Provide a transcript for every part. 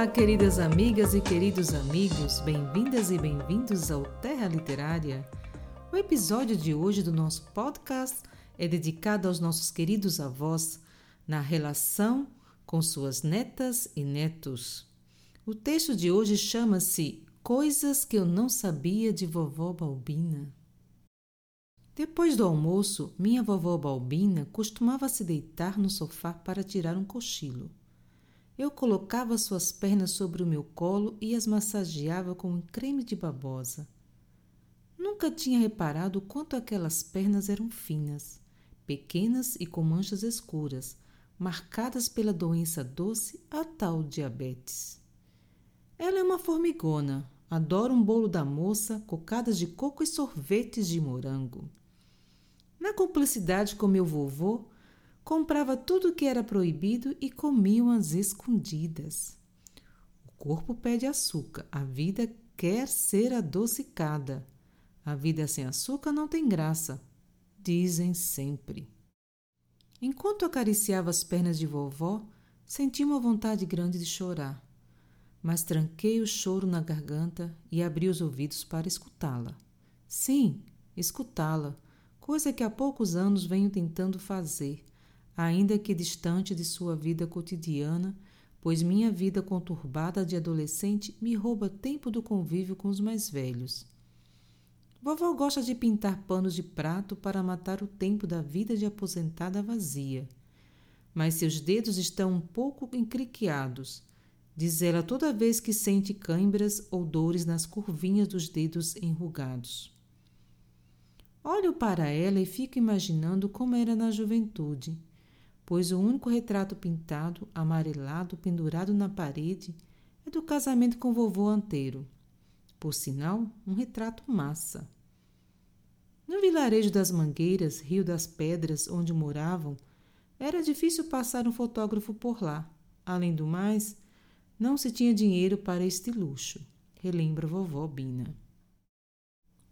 Olá, queridas amigas e queridos amigos, bem-vindas e bem-vindos ao Terra Literária. O episódio de hoje do nosso podcast é dedicado aos nossos queridos avós na relação com suas netas e netos. O texto de hoje chama-se Coisas que eu não sabia de vovó Balbina. Depois do almoço, minha vovó Balbina costumava se deitar no sofá para tirar um cochilo. Eu colocava suas pernas sobre o meu colo e as massageava com um creme de babosa. Nunca tinha reparado quanto aquelas pernas eram finas, pequenas e com manchas escuras, marcadas pela doença doce, a tal diabetes. Ela é uma formigona, adora um bolo da moça, cocadas de coco e sorvetes de morango. Na cumplicidade com meu vovô, comprava tudo o que era proibido e comiam as escondidas. O corpo pede açúcar, a vida quer ser adocicada. A vida sem açúcar não tem graça, dizem sempre. Enquanto acariciava as pernas de vovó, senti uma vontade grande de chorar, mas tranquei o choro na garganta e abri os ouvidos para escutá-la. Sim, escutá-la, coisa que há poucos anos venho tentando fazer, ainda que distante de sua vida cotidiana, pois minha vida conturbada de adolescente me rouba tempo do convívio com os mais velhos. Vovó gosta de pintar panos de prato para matar o tempo da vida de aposentada vazia. Mas seus dedos estão um pouco encriqueados, diz ela toda vez que sente câimbras ou dores nas curvinhas dos dedos enrugados. Olho para ela e fico imaginando como era na juventude, pois o único retrato pintado, amarelado, pendurado na parede, é do casamento com vovô Anteiro. Por sinal, um retrato massa. No vilarejo das Mangueiras, Rio das Pedras, onde moravam, era difícil passar um fotógrafo por lá. Além do mais, não se tinha dinheiro para este luxo, relembra vovó Bina.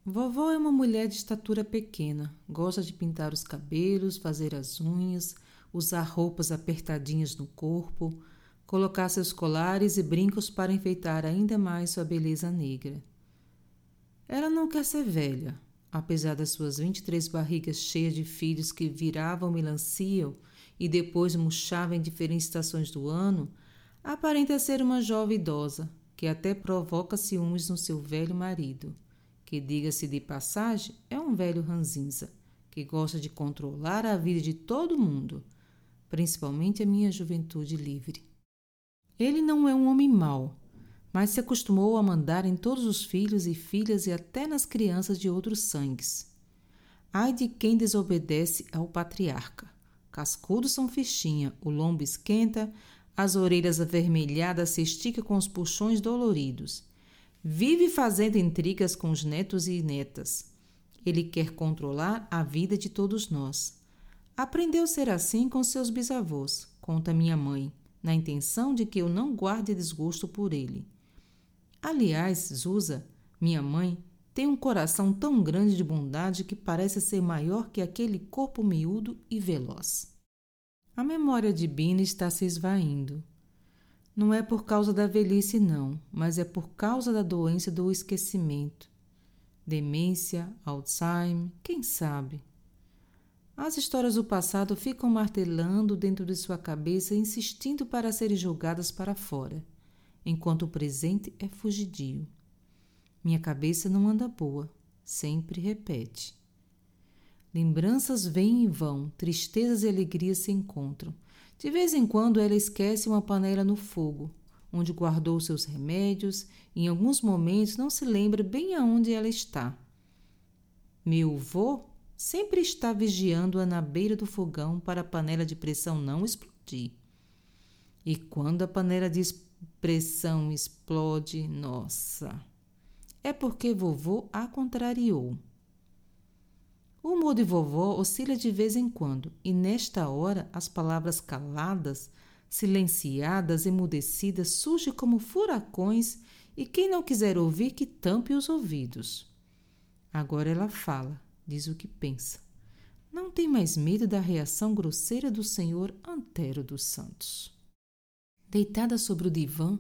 Vovó é uma mulher de estatura pequena, gosta de pintar os cabelos, fazer as unhas, usar roupas apertadinhas no corpo, colocar seus colares e brincos para enfeitar ainda mais sua beleza negra. Ela não quer ser velha, apesar das suas 23 barrigas cheias de filhos que viravam melancia e depois murchavam em diferentes estações do ano, aparenta ser uma jovem idosa que até provoca ciúmes no seu velho marido, que, diga-se de passagem, é um velho ranzinza, que gosta de controlar a vida de todo mundo, principalmente a minha juventude livre. Ele não é um homem mau, mas se acostumou a mandar em todos os filhos e filhas e até nas crianças de outros sangues. Ai de quem desobedece ao patriarca. Cascudos são fichinha, o lombo esquenta, as orelhas avermelhadas se estica com os puxões doloridos. Vive fazendo intrigas com os netos e netas. Ele quer controlar a vida de todos nós. Aprendeu a ser assim com seus bisavôs, conta minha mãe, na intenção de que eu não guarde desgosto por ele. Aliás, Zusa, minha mãe, tem um coração tão grande de bondade que parece ser maior que aquele corpo miúdo e veloz. A memória de Bina está se esvaindo. Não é por causa da velhice, não, mas é por causa da doença do esquecimento. Demência, Alzheimer, quem sabe? As histórias do passado ficam martelando dentro de sua cabeça, insistindo para serem jogadas para fora, enquanto o presente é fugidio. Minha cabeça não anda boa, sempre repete. Lembranças vêm e vão, tristezas e alegrias se encontram. De vez em quando ela esquece uma panela no fogo, onde guardou seus remédios, e em alguns momentos não se lembra bem aonde ela está. Meu vô sempre está vigiando-a na beira do fogão para a panela de pressão não explodir. E quando a panela de pressão explode, nossa, é porque vovô a contrariou. O humor de vovó oscila de vez em quando, e nesta hora as palavras caladas, silenciadas, emudecidas surgem como furacões, e quem não quiser ouvir, que tampe os ouvidos. Agora ela fala, diz o que pensa. Não tem mais medo da reação grosseira do senhor Antero dos Santos. Deitada sobre o divã,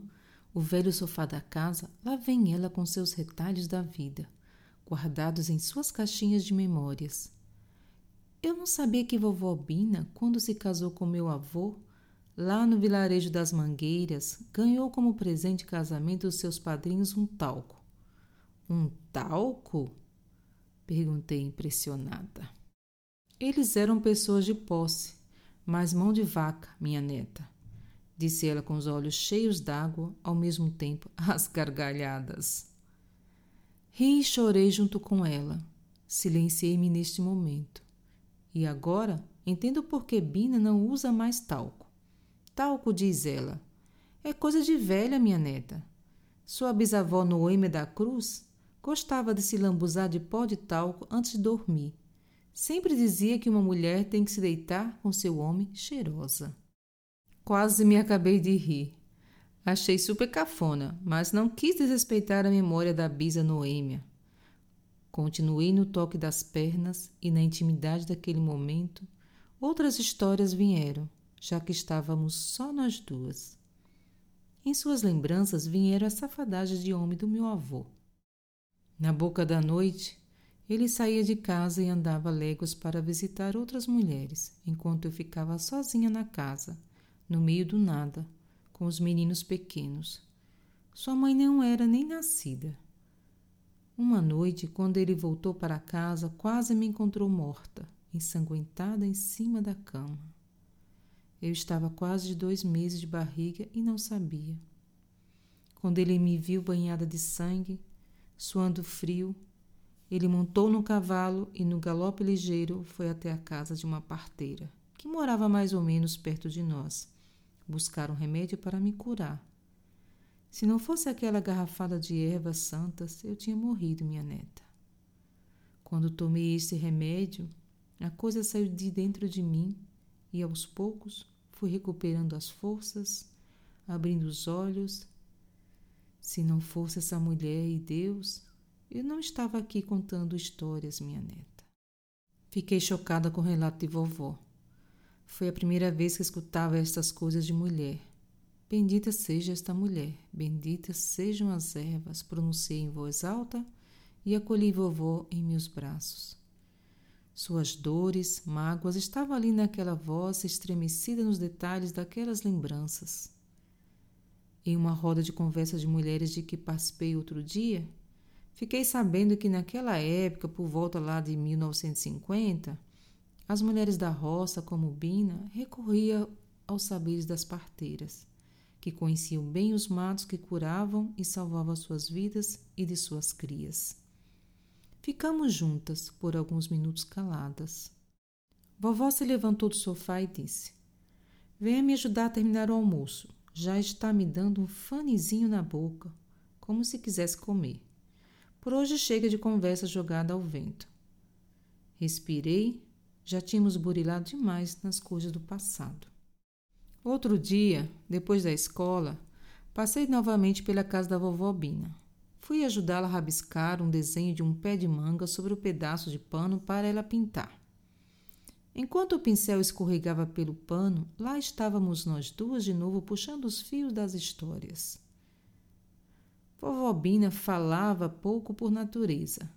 O velho sofá da casa, lá vem ela com seus retalhos da vida, guardados em suas caixinhas de memórias. Eu não sabia que vovó Bina, quando se casou com meu avô, lá no vilarejo das Mangueiras, ganhou como presente de casamento dos seus padrinhos um talco. Um talco? Perguntei impressionada. Eles eram pessoas de posse, mas mão de vaca, minha neta, disse ela com os olhos cheios d'água, ao mesmo tempo às gargalhadas. Ri e chorei junto com ela. Silenciei-me neste momento. E agora entendo por que Bina não usa mais talco. Talco, diz ela, é coisa de velha, minha neta. Sua bisavó Noêmia da Cruz gostava de se lambuzar de pó de talco antes de dormir. Sempre dizia que uma mulher tem que se deitar com seu homem cheirosa. Quase me acabei de rir. Achei super cafona, mas não quis desrespeitar a memória da bisa Noêmia. Continuei no toque das pernas e na intimidade daquele momento, outras histórias vieram, já que estávamos só nós duas. Em suas lembranças vieram a safadagem de homem do meu avô. Na boca da noite, ele saía de casa e andava léguas para visitar outras mulheres, enquanto eu ficava sozinha na casa, no meio do nada, com os meninos pequenos. Sua mãe não era nem nascida. Uma noite, quando ele voltou para casa, quase me encontrou morta, ensanguentada em cima da cama. Eu estava quase de dois meses de barriga e não sabia. Quando ele me viu banhada de sangue, suando frio, ele montou no cavalo e, no galope ligeiro, foi até a casa de uma parteira, que morava mais ou menos perto de nós, buscar um remédio para me curar. Se não fosse aquela garrafada de ervas santas, eu tinha morrido, minha neta. Quando tomei esse remédio, a coisa saiu de dentro de mim e aos poucos fui recuperando as forças, abrindo os olhos. Se não fosse essa mulher e Deus, eu não estava aqui contando histórias, minha neta. Fiquei chocada com o relato de vovó. Foi a primeira vez que escutava estas coisas de mulher. Bendita seja esta mulher, benditas sejam as ervas, pronunciei em voz alta e acolhi vovó em meus braços. Suas dores, mágoas estavam ali naquela voz estremecida nos detalhes daquelas lembranças. Em uma roda de conversa de mulheres de que participei outro dia, fiquei sabendo que naquela época, por volta lá de 1950, as mulheres da roça, como Bina, recorriam aos saberes das parteiras que conheciam bem os matos que curavam e salvavam suas vidas e de suas crias. Ficamos juntas por alguns minutos caladas. Vovó se levantou do sofá e disse: Venha me ajudar a terminar o almoço. Já está me dando um fanezinho na boca, como se quisesse comer. Por hoje chega de conversa jogada ao vento. Respirei, já tínhamos burilado demais nas coisas do passado. Outro dia, depois da escola, passei novamente pela casa da vovó Bina. Fui ajudá-la a rabiscar um desenho de um pé de manga sobre o pedaço de pano para ela pintar. Enquanto o pincel escorregava pelo pano, lá estávamos nós duas de novo puxando os fios das histórias. Vovó Bina falava pouco por natureza,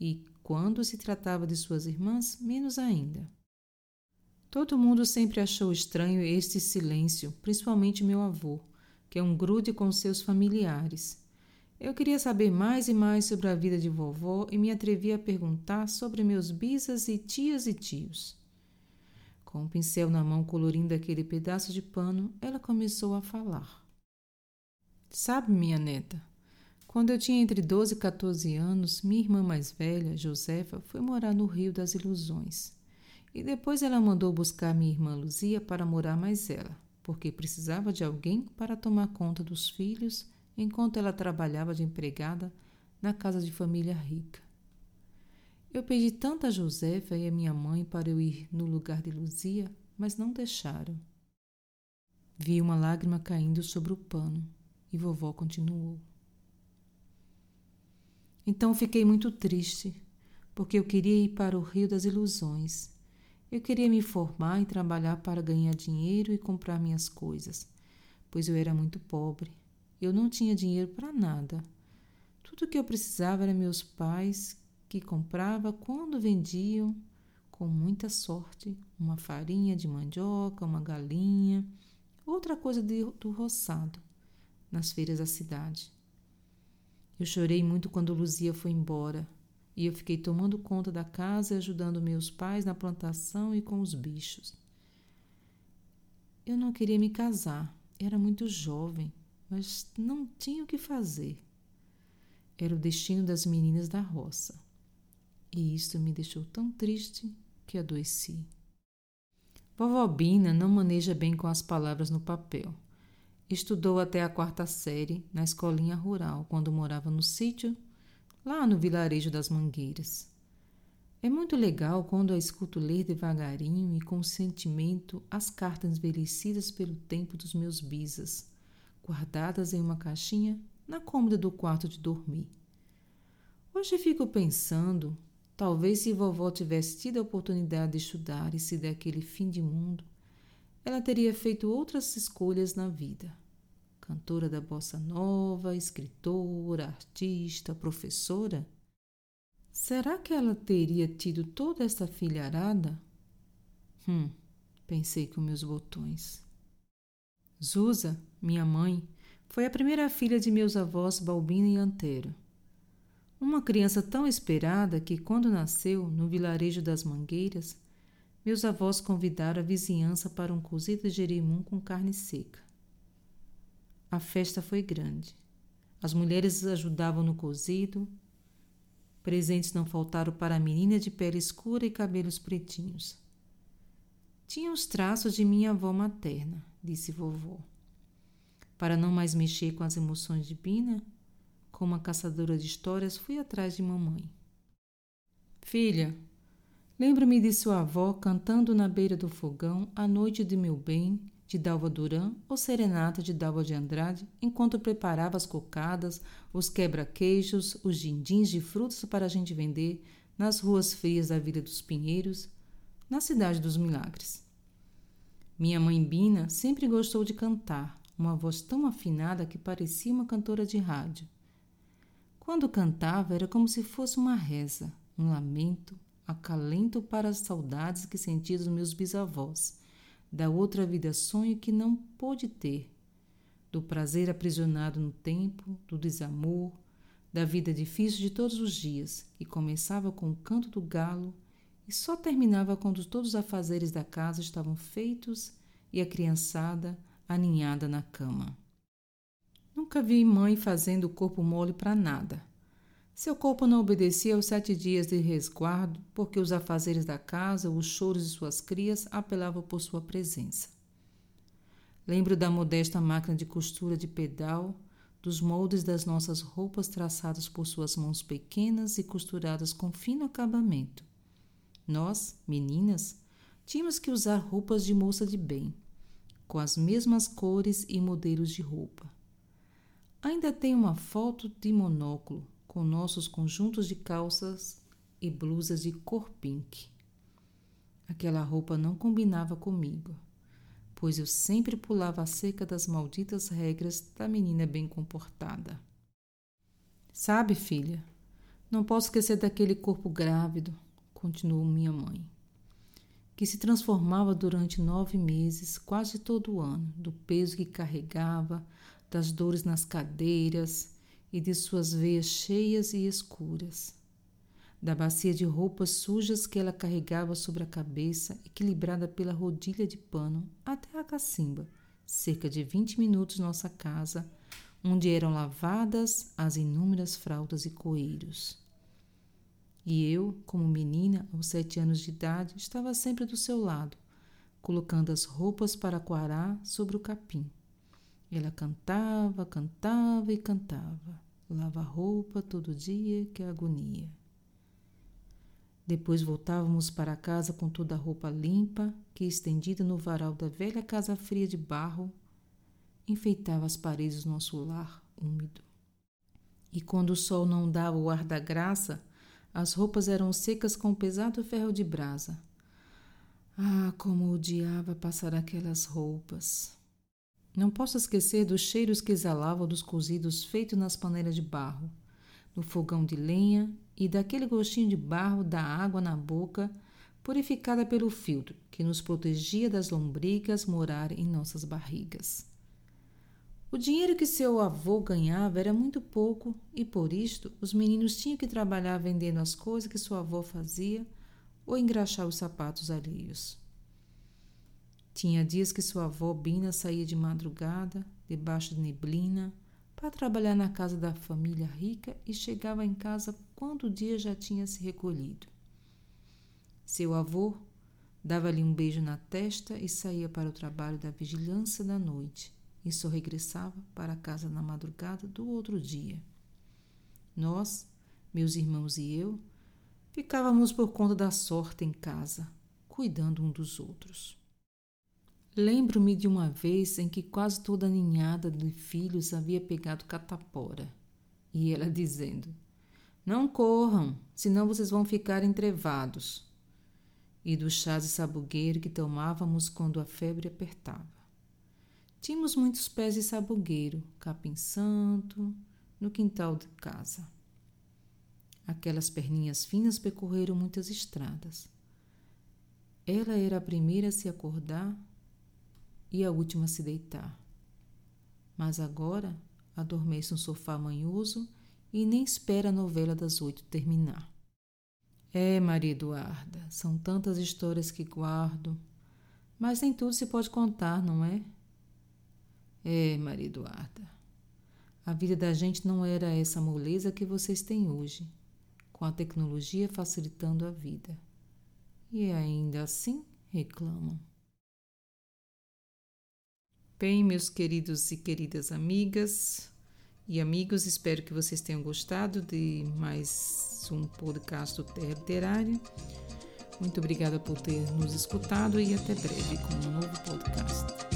e, quando se tratava de suas irmãs, menos ainda. Todo mundo sempre achou estranho este silêncio, principalmente meu avô, que é um grude com seus familiares. Eu queria saber mais e mais sobre a vida de vovó e me atrevi a perguntar sobre meus bisas e tias e tios. Com o um pincel na mão colorindo aquele pedaço de pano, ela começou a falar. Sabe, minha neta, quando eu tinha entre 12 e 14 anos, minha irmã mais velha, Josefa, foi morar no Rio das Ilusões. E depois ela mandou buscar minha irmã Luzia para morar mais ela, porque precisava de alguém para tomar conta dos filhos enquanto ela trabalhava de empregada na casa de família rica. Eu pedi tanto a Josefa e a minha mãe para eu ir no lugar de Luzia, mas não deixaram. Vi uma lágrima caindo sobre o pano e vovó continuou. Então fiquei muito triste, porque eu queria ir para o Rio das Ilusões eu queria me formar e trabalhar para ganhar dinheiro e comprar minhas coisas, pois eu era muito pobre. eu não tinha dinheiro para nada. Tudo que eu precisava era meus pais que comprava quando vendiam com muita sorte uma farinha de mandioca, uma galinha, outra coisa de, do roçado nas feiras da cidade. Eu chorei muito quando Luzia foi embora e eu fiquei tomando conta da casa e ajudando meus pais na plantação e com os bichos. Eu não queria me casar, era muito jovem, mas não tinha o que fazer. Era o destino das meninas da roça. E isto me deixou tão triste que adoeci. Vovó Bina não maneja bem com as palavras no papel. Estudou até a quarta série na escolinha rural, quando morava no sítio lá no vilarejo das Mangueiras. É muito legal quando a escuto ler devagarinho e com sentimento as cartas envelhecidas pelo tempo dos meus bisas, guardadas em uma caixinha na cômoda do quarto de dormir. Hoje fico pensando, talvez se vovó tivesse tido a oportunidade de estudar e se der aquele fim de mundo, ela teria feito outras escolhas na vida cantora da bossa nova, escritora, artista, professora? Será que ela teria tido toda essa filharada? Hum, pensei com meus botões. Zusa, minha mãe, foi a primeira filha de meus avós Balbino e Antero. Uma criança tão esperada que, quando nasceu no vilarejo das Mangueiras, meus avós convidaram a vizinhança para um cozido de jerimum com carne seca. A festa foi grande. As mulheres ajudavam no cozido. Presentes não faltaram para a menina de pele escura e cabelos pretinhos. Tinha os traços de minha avó materna, disse vovó. Para não mais mexer com as emoções de Bina, como a caçadora de histórias, fui atrás de mamãe. Filha, lembro-me de sua avó cantando na beira do fogão a noite de meu bem de Dalva Duran ou Serenata de Dalva de Andrade, enquanto preparava as cocadas, os quebra-queijos, os dindins de frutas para a gente vender nas ruas frias da Vila dos Pinheiros, na Cidade dos Milagres. Minha mãe Bina sempre gostou de cantar, uma voz tão afinada que parecia uma cantora de rádio. Quando cantava, era como se fosse uma reza, um lamento, acalento para as saudades que sentia dos meus bisavós da outra vida sonho que não pôde ter, do prazer aprisionado no tempo, do desamor, da vida difícil de todos os dias, que começava com o canto do galo e só terminava quando todos os afazeres da casa estavam feitos e a criançada aninhada na cama. Nunca vi mãe fazendo o corpo mole para nada. Seu corpo não obedecia aos sete dias de resguardo, porque os afazeres da casa, os choros de suas crias apelavam por sua presença. Lembro da modesta máquina de costura de pedal, dos moldes das nossas roupas traçados por suas mãos pequenas e costuradas com fino acabamento. Nós, meninas, tínhamos que usar roupas de moça de bem, com as mesmas cores e modelos de roupa. Ainda tenho uma foto de monóculo com nossos conjuntos de calças e blusas de cor pink. Aquela roupa não combinava comigo, pois eu sempre pulava a cerca das malditas regras da menina bem comportada. Sabe, filha, não posso esquecer daquele corpo grávido, continuou minha mãe, que se transformava durante nove meses, quase todo o ano, do peso que carregava, das dores nas cadeiras e de suas veias cheias e escuras, da bacia de roupas sujas que ela carregava sobre a cabeça, equilibrada pela rodilha de pano, até a cacimba, cerca de vinte minutos nossa casa, onde eram lavadas as inúmeras fraldas e coeiros. E eu, como menina, aos sete anos de idade, estava sempre do seu lado, colocando as roupas para quarar sobre o capim. Ela cantava, cantava e cantava. Lava roupa todo dia, que agonia. Depois voltávamos para casa com toda a roupa limpa, que estendida no varal da velha casa fria de barro, enfeitava as paredes do nosso lar úmido. E quando o sol não dava o ar da graça, as roupas eram secas com um pesado ferro de brasa. Ah, como odiava passar aquelas roupas! Não posso esquecer dos cheiros que exalavam dos cozidos feitos nas panelas de barro, no fogão de lenha e daquele gostinho de barro da água na boca, purificada pelo filtro que nos protegia das lombrigas morar em nossas barrigas. O dinheiro que seu avô ganhava era muito pouco e, por isto, os meninos tinham que trabalhar vendendo as coisas que sua avó fazia ou engraxar os sapatos alheios. Tinha dias que sua avó Bina saía de madrugada, debaixo de neblina, para trabalhar na casa da família rica e chegava em casa quando o dia já tinha se recolhido. Seu avô dava-lhe um beijo na testa e saía para o trabalho da vigilância da noite e só regressava para casa na madrugada do outro dia. Nós, meus irmãos e eu, ficávamos por conta da sorte em casa, cuidando um dos outros. Lembro-me de uma vez em que quase toda a ninhada de filhos havia pegado catapora, e ela dizendo: Não corram, senão vocês vão ficar entrevados. E do chá de sabugueiro que tomávamos quando a febre apertava. Tínhamos muitos pés de sabugueiro, capim santo, no quintal de casa. Aquelas perninhas finas percorreram muitas estradas. Ela era a primeira a se acordar e a última a se deitar. Mas agora adormece no sofá manhoso e nem espera a novela das oito terminar. É, Maria Eduarda, são tantas histórias que guardo, mas nem tudo se pode contar, não é? É, Maria Eduarda, a vida da gente não era essa moleza que vocês têm hoje, com a tecnologia facilitando a vida. E ainda assim reclamam. Bem, meus queridos e queridas amigas e amigos, espero que vocês tenham gostado de mais um podcast do Terra Literária. Muito obrigada por ter nos escutado e até breve com um novo podcast.